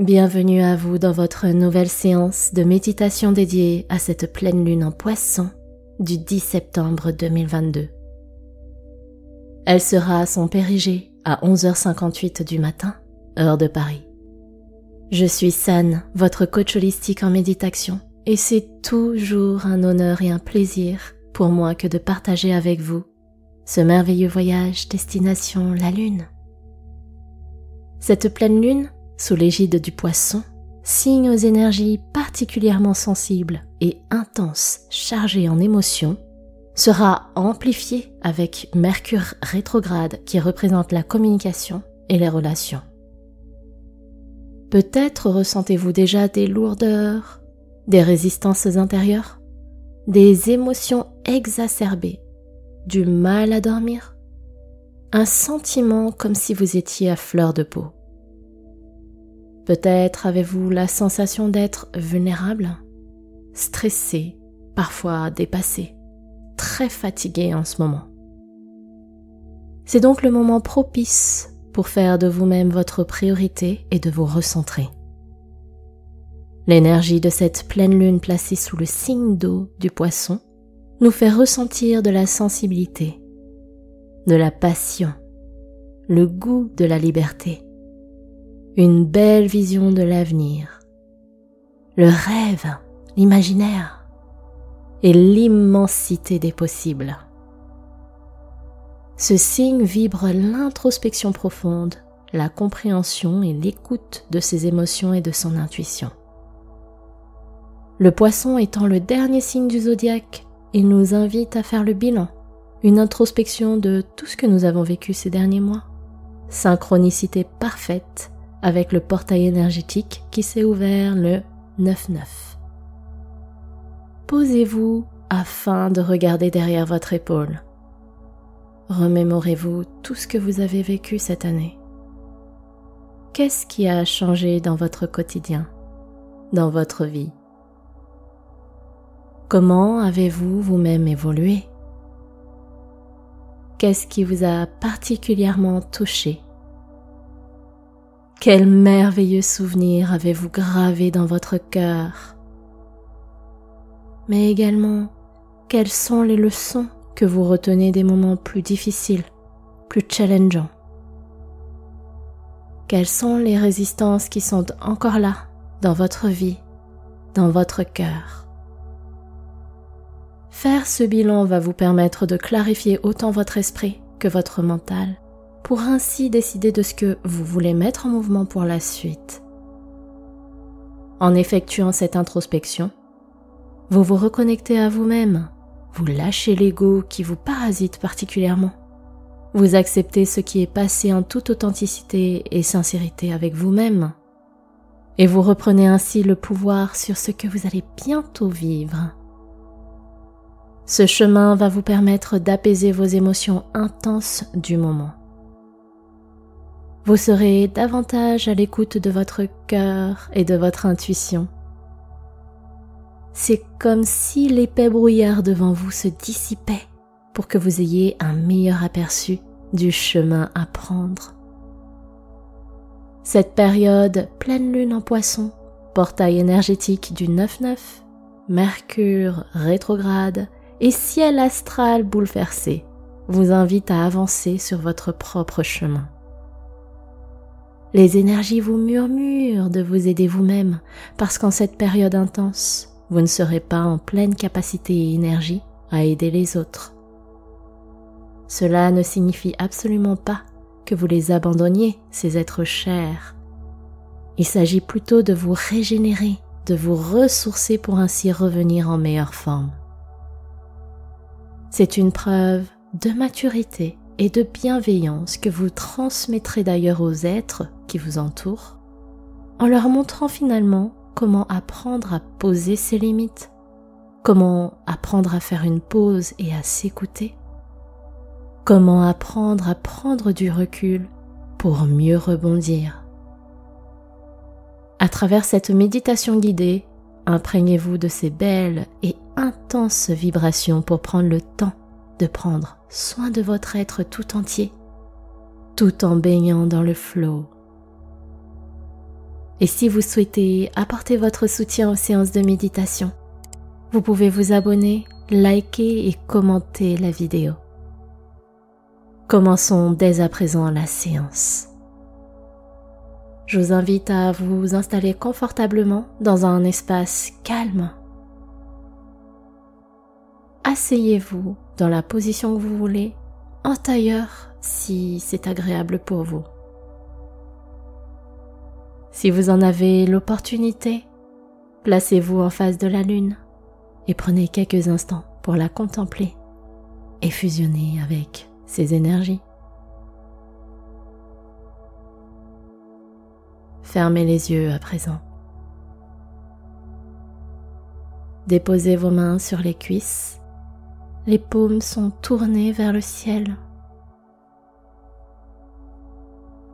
Bienvenue à vous dans votre nouvelle séance de méditation dédiée à cette pleine lune en poisson du 10 septembre 2022. Elle sera à son périgée à 11h58 du matin, heure de Paris. Je suis San, votre coach holistique en méditation, et c'est toujours un honneur et un plaisir pour moi que de partager avec vous ce merveilleux voyage destination la Lune. Cette pleine lune, sous l'égide du poisson, signe aux énergies particulièrement sensibles et intenses chargées en émotions, sera amplifiée avec Mercure rétrograde qui représente la communication et les relations. Peut-être ressentez-vous déjà des lourdeurs, des résistances intérieures, des émotions exacerbées, du mal à dormir, un sentiment comme si vous étiez à fleur de peau. Peut-être avez-vous la sensation d'être vulnérable, stressé, parfois dépassé, très fatigué en ce moment. C'est donc le moment propice pour faire de vous-même votre priorité et de vous recentrer. L'énergie de cette pleine lune placée sous le signe d'eau du poisson nous fait ressentir de la sensibilité, de la passion, le goût de la liberté, une belle vision de l'avenir, le rêve, l'imaginaire et l'immensité des possibles. Ce signe vibre l'introspection profonde, la compréhension et l'écoute de ses émotions et de son intuition. Le poisson étant le dernier signe du zodiaque, il nous invite à faire le bilan, une introspection de tout ce que nous avons vécu ces derniers mois. Synchronicité parfaite avec le portail énergétique qui s'est ouvert le 9-9. Posez-vous afin de regarder derrière votre épaule. Remémorez-vous tout ce que vous avez vécu cette année. Qu'est-ce qui a changé dans votre quotidien, dans votre vie? Comment avez-vous vous-même évolué? Qu'est-ce qui vous a particulièrement touché? Quel merveilleux souvenir avez-vous gravé dans votre cœur. Mais également, quelles sont les leçons que vous retenez des moments plus difficiles, plus challengeants. Quelles sont les résistances qui sont encore là dans votre vie, dans votre cœur. Faire ce bilan va vous permettre de clarifier autant votre esprit que votre mental pour ainsi décider de ce que vous voulez mettre en mouvement pour la suite. En effectuant cette introspection, vous vous reconnectez à vous-même, vous lâchez l'ego qui vous parasite particulièrement, vous acceptez ce qui est passé en toute authenticité et sincérité avec vous-même, et vous reprenez ainsi le pouvoir sur ce que vous allez bientôt vivre. Ce chemin va vous permettre d'apaiser vos émotions intenses du moment. Vous serez davantage à l'écoute de votre cœur et de votre intuition. C'est comme si l'épais brouillard devant vous se dissipait pour que vous ayez un meilleur aperçu du chemin à prendre. Cette période pleine lune en poisson, portail énergétique du 9-9, Mercure rétrograde et ciel astral bouleversé vous invite à avancer sur votre propre chemin. Les énergies vous murmurent de vous aider vous-même parce qu'en cette période intense, vous ne serez pas en pleine capacité et énergie à aider les autres. Cela ne signifie absolument pas que vous les abandonniez, ces êtres chers. Il s'agit plutôt de vous régénérer, de vous ressourcer pour ainsi revenir en meilleure forme. C'est une preuve de maturité et de bienveillance que vous transmettrez d'ailleurs aux êtres qui vous entourent, en leur montrant finalement comment apprendre à poser ses limites, comment apprendre à faire une pause et à s'écouter, comment apprendre à prendre du recul pour mieux rebondir. À travers cette méditation guidée, imprégnez-vous de ces belles et intenses vibrations pour prendre le temps de prendre soin de votre être tout entier, tout en baignant dans le flot. Et si vous souhaitez apporter votre soutien aux séances de méditation, vous pouvez vous abonner, liker et commenter la vidéo. Commençons dès à présent la séance. Je vous invite à vous installer confortablement dans un espace calme. Asseyez-vous dans la position que vous voulez, en tailleur si c'est agréable pour vous. Si vous en avez l'opportunité, placez-vous en face de la lune et prenez quelques instants pour la contempler et fusionner avec ses énergies. Fermez les yeux à présent. Déposez vos mains sur les cuisses. Les paumes sont tournées vers le ciel.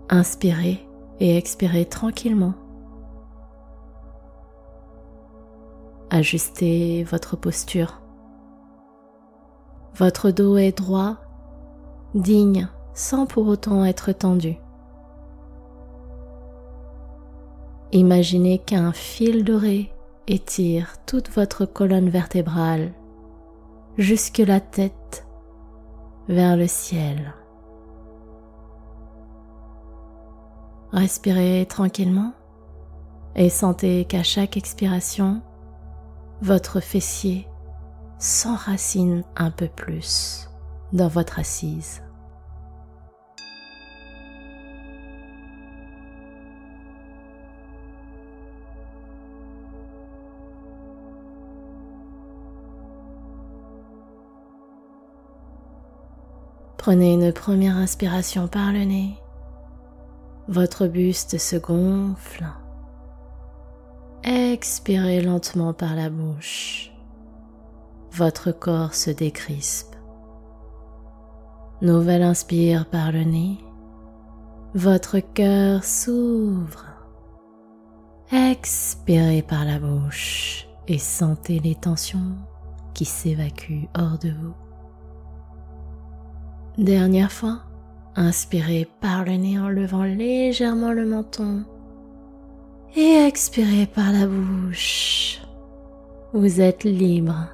Inspirez et expirez tranquillement. Ajustez votre posture. Votre dos est droit, digne, sans pour autant être tendu. Imaginez qu'un fil doré étire toute votre colonne vertébrale jusque la tête vers le ciel. Respirez tranquillement et sentez qu'à chaque expiration, votre fessier s'enracine un peu plus dans votre assise. Prenez une première inspiration par le nez. Votre buste se gonfle. Expirez lentement par la bouche. Votre corps se décrispe. Nouvelle inspire par le nez. Votre cœur s'ouvre. Expirez par la bouche et sentez les tensions qui s'évacuent hors de vous. Dernière fois, inspirez par le nez en levant légèrement le menton et expirez par la bouche. Vous êtes libre.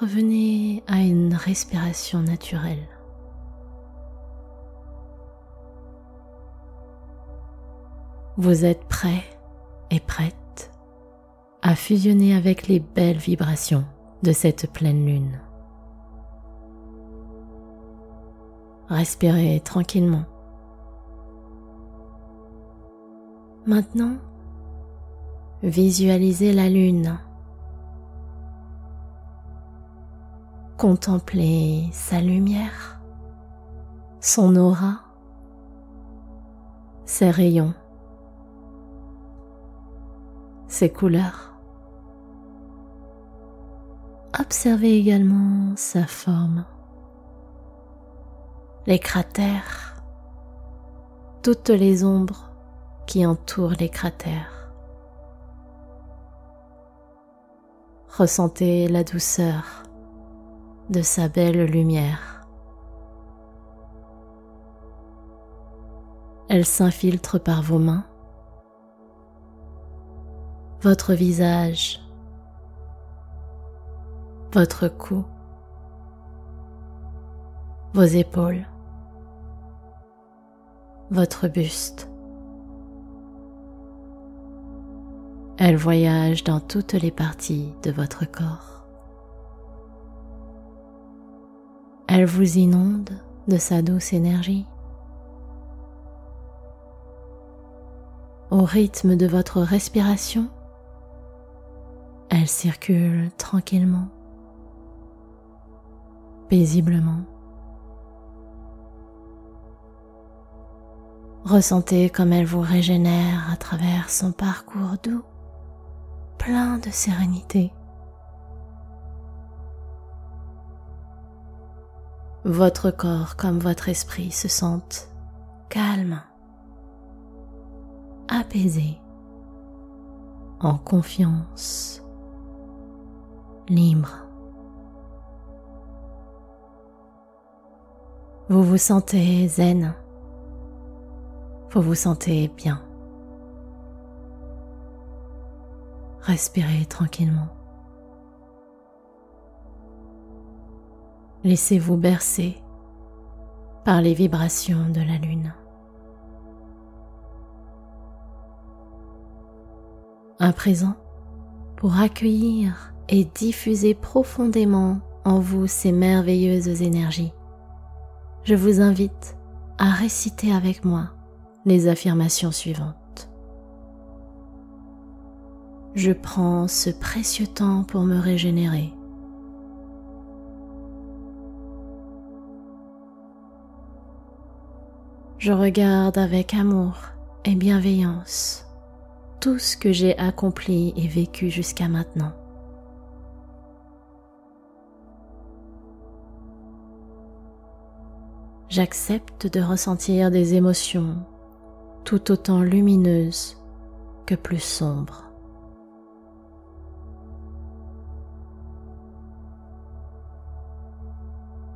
Revenez à une respiration naturelle. Vous êtes prêt et prête à fusionner avec les belles vibrations de cette pleine lune. Respirez tranquillement. Maintenant, visualisez la lune. Contemplez sa lumière, son aura, ses rayons, ses couleurs. Observez également sa forme les cratères, toutes les ombres qui entourent les cratères. Ressentez la douceur de sa belle lumière. Elle s'infiltre par vos mains, votre visage, votre cou, vos épaules votre buste. Elle voyage dans toutes les parties de votre corps. Elle vous inonde de sa douce énergie. Au rythme de votre respiration, elle circule tranquillement, paisiblement. Ressentez comme elle vous régénère à travers son parcours doux, plein de sérénité. Votre corps comme votre esprit se sentent calmes, apaisés, en confiance, libres. Vous vous sentez zen vous vous sentez bien. Respirez tranquillement. Laissez-vous bercer par les vibrations de la lune. Un présent pour accueillir et diffuser profondément en vous ces merveilleuses énergies. Je vous invite à réciter avec moi les affirmations suivantes. Je prends ce précieux temps pour me régénérer. Je regarde avec amour et bienveillance tout ce que j'ai accompli et vécu jusqu'à maintenant. J'accepte de ressentir des émotions tout autant lumineuses que plus sombres.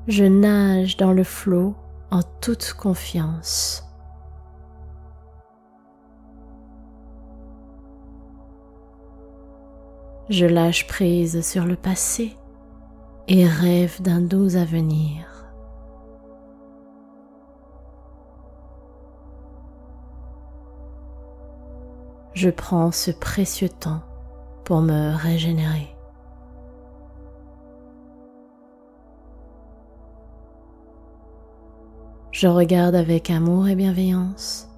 Je nage dans le flot en toute confiance. Je lâche prise sur le passé et rêve d'un doux avenir. Je prends ce précieux temps pour me régénérer. Je regarde avec amour et bienveillance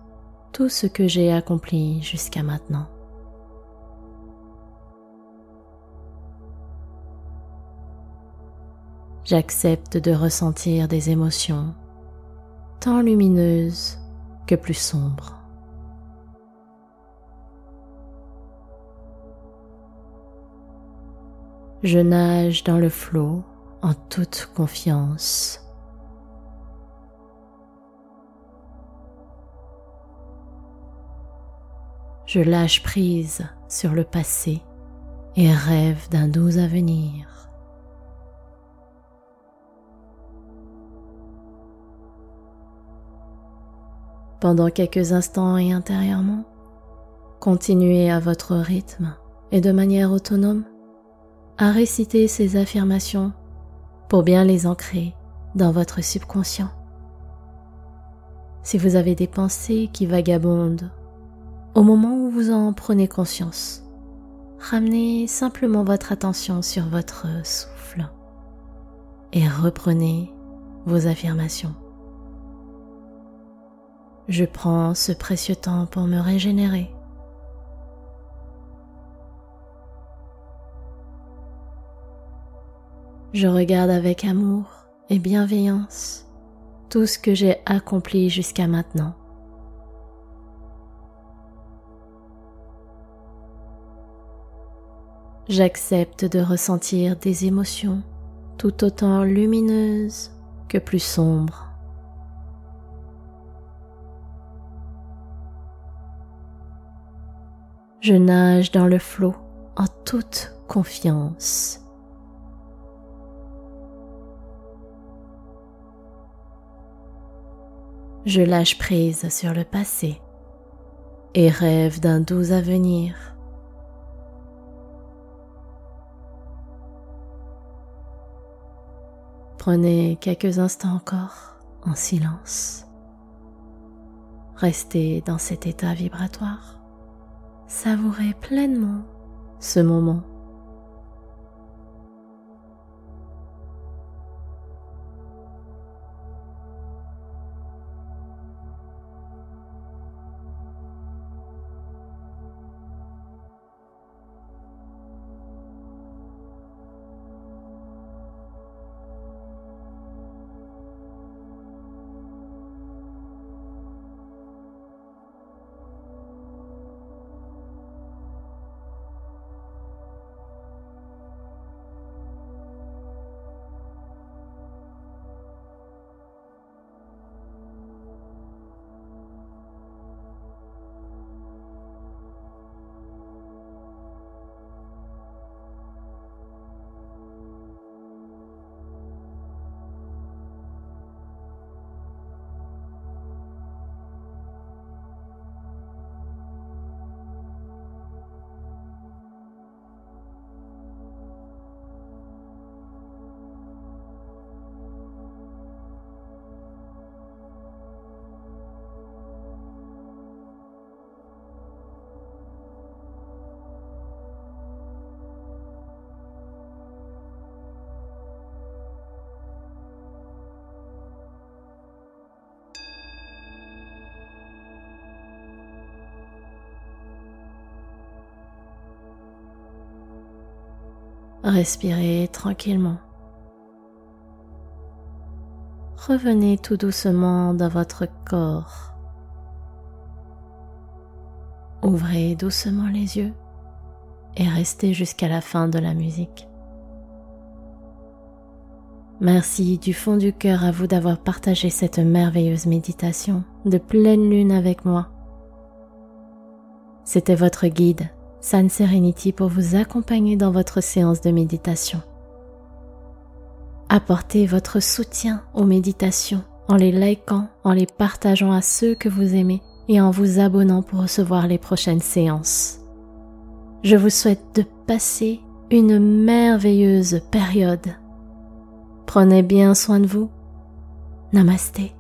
tout ce que j'ai accompli jusqu'à maintenant. J'accepte de ressentir des émotions tant lumineuses que plus sombres. Je nage dans le flot en toute confiance. Je lâche prise sur le passé et rêve d'un doux avenir. pendant quelques instants et intérieurement. Continuez à votre rythme et de manière autonome à réciter ces affirmations pour bien les ancrer dans votre subconscient. Si vous avez des pensées qui vagabondent, au moment où vous en prenez conscience, ramenez simplement votre attention sur votre souffle et reprenez vos affirmations. Je prends ce précieux temps pour me régénérer. Je regarde avec amour et bienveillance tout ce que j'ai accompli jusqu'à maintenant. J'accepte de ressentir des émotions tout autant lumineuses que plus sombres. Je nage dans le flot en toute confiance. Je lâche prise sur le passé et rêve d'un doux avenir. Prenez quelques instants encore en silence. Restez dans cet état vibratoire savourez pleinement ce moment. Respirez tranquillement. Revenez tout doucement dans votre corps. Ouvrez doucement les yeux et restez jusqu'à la fin de la musique. Merci du fond du cœur à vous d'avoir partagé cette merveilleuse méditation de pleine lune avec moi. C'était votre guide, San Serenity, pour vous accompagner dans votre séance de méditation. Apportez votre soutien aux méditations en les likant, en les partageant à ceux que vous aimez et en vous abonnant pour recevoir les prochaines séances. Je vous souhaite de passer une merveilleuse période Prenez bien soin de vous. Namasté.